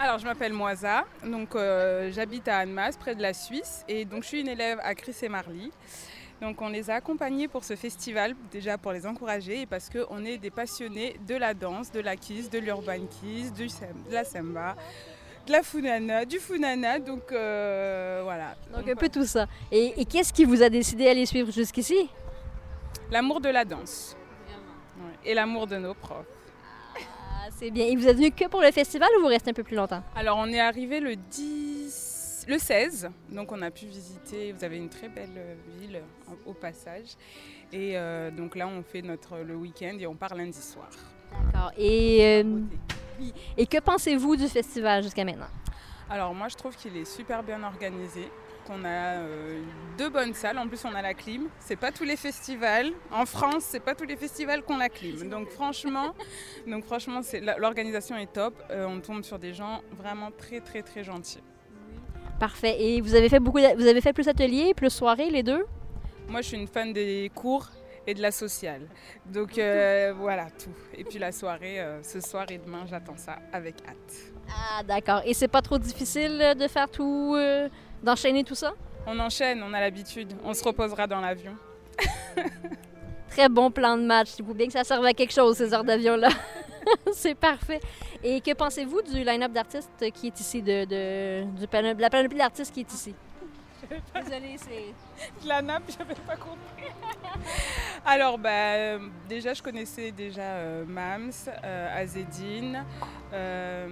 Alors, je m'appelle Moisa, donc euh, j'habite à Annemasse, près de la Suisse, et donc je suis une élève à Chris et Marly. Donc on les a accompagnés pour ce festival, déjà pour les encourager, et parce qu'on est des passionnés de la danse, de la kiss, de l'urban kiss, du sem- de la samba, de la funana, du funana, donc euh, voilà. Donc un peu tout ça. Et, et qu'est-ce qui vous a décidé à les suivre jusqu'ici? L'amour de la danse. Ouais, Et l'amour de nos profs. C'est bien. Et vous êtes venu que pour le festival ou vous restez un peu plus longtemps? Alors on est arrivé le 10, le 16, donc on a pu visiter. Vous avez une très belle euh, ville au passage, et euh, donc là on fait notre le week-end et on part lundi soir. D'accord. Et, euh, et que pensez-vous du festival jusqu'à maintenant? Alors moi je trouve qu'il est super bien organisé. qu'on a euh, deux bonnes salles. En plus, on a la clim. C'est pas tous les festivals. En France, c'est pas tous les festivals qu'on la clim. Donc franchement, donc franchement, c'est l'organisation est top. Euh, on tombe sur des gens vraiment très très très gentils. Parfait. Et vous avez fait beaucoup, vous avez fait plus ateliers, plus soirées, les deux? Moi, je suis une fan des cours et de la sociale. Donc euh, voilà tout. Et puis la soirée, euh, ce soir et demain, j'attends ça avec hâte. Ah, d'accord. Et c'est pas trop difficile de faire tout, euh, d'enchaîner tout ça? On enchaîne, on a l'habitude. On se reposera dans l'avion. Très bon plan de match. Il faut bien que ça serve à quelque chose, ces heures d'avion-là. c'est parfait. Et que pensez-vous du line-up d'artistes qui est ici, de, de, du panel- de la panoplie d'artistes qui est ici? Désolée, c'est... La nappe, j'avais pas compris. Alors, bah, euh, déjà, je connaissais déjà euh, Mams, euh, Azedine, euh,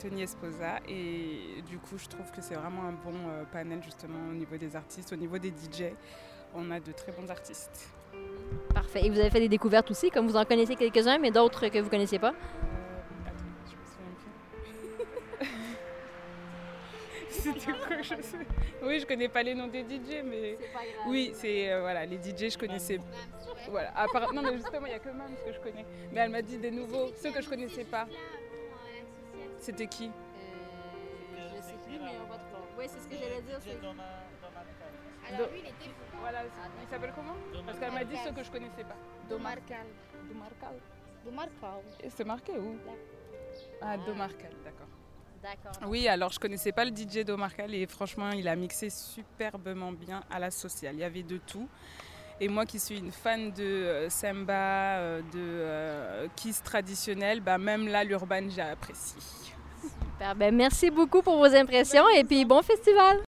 Tony Esposa. Et du coup, je trouve que c'est vraiment un bon euh, panel, justement, au niveau des artistes, au niveau des DJ. On a de très bons artistes. Parfait. Et vous avez fait des découvertes aussi, comme vous en connaissez quelques-uns, mais d'autres que vous connaissiez pas? C'était quoi je sais Oui, je connais pas les noms des DJ, mais oui, c'est euh, voilà, les DJ je connaissais. Voilà, à part- non mais justement il y a que Mams que je connais. Mais elle m'a dit des nouveaux, ceux que je connaissais pas. C'était qui? Je sais plus, mais on va trouver. Oui, c'est ce que j'allais dire. Do- Voilà, c'est- il s'appelle comment? Parce qu'elle m'a dit ceux que je connaissais pas. Domarcal. Domarcal. Domarcal. Et c'est marqué où? Ah, Domarcal, d'accord. D'accord. Oui, alors je connaissais pas le DJ d'Omarcal et franchement, il a mixé superbement bien à la sociale. Il y avait de tout. Et moi qui suis une fan de euh, samba, euh, de euh, kiss traditionnel, bah, même là, l'urban, j'ai apprécié. Super. Ben, merci beaucoup pour vos impressions et puis bon festival!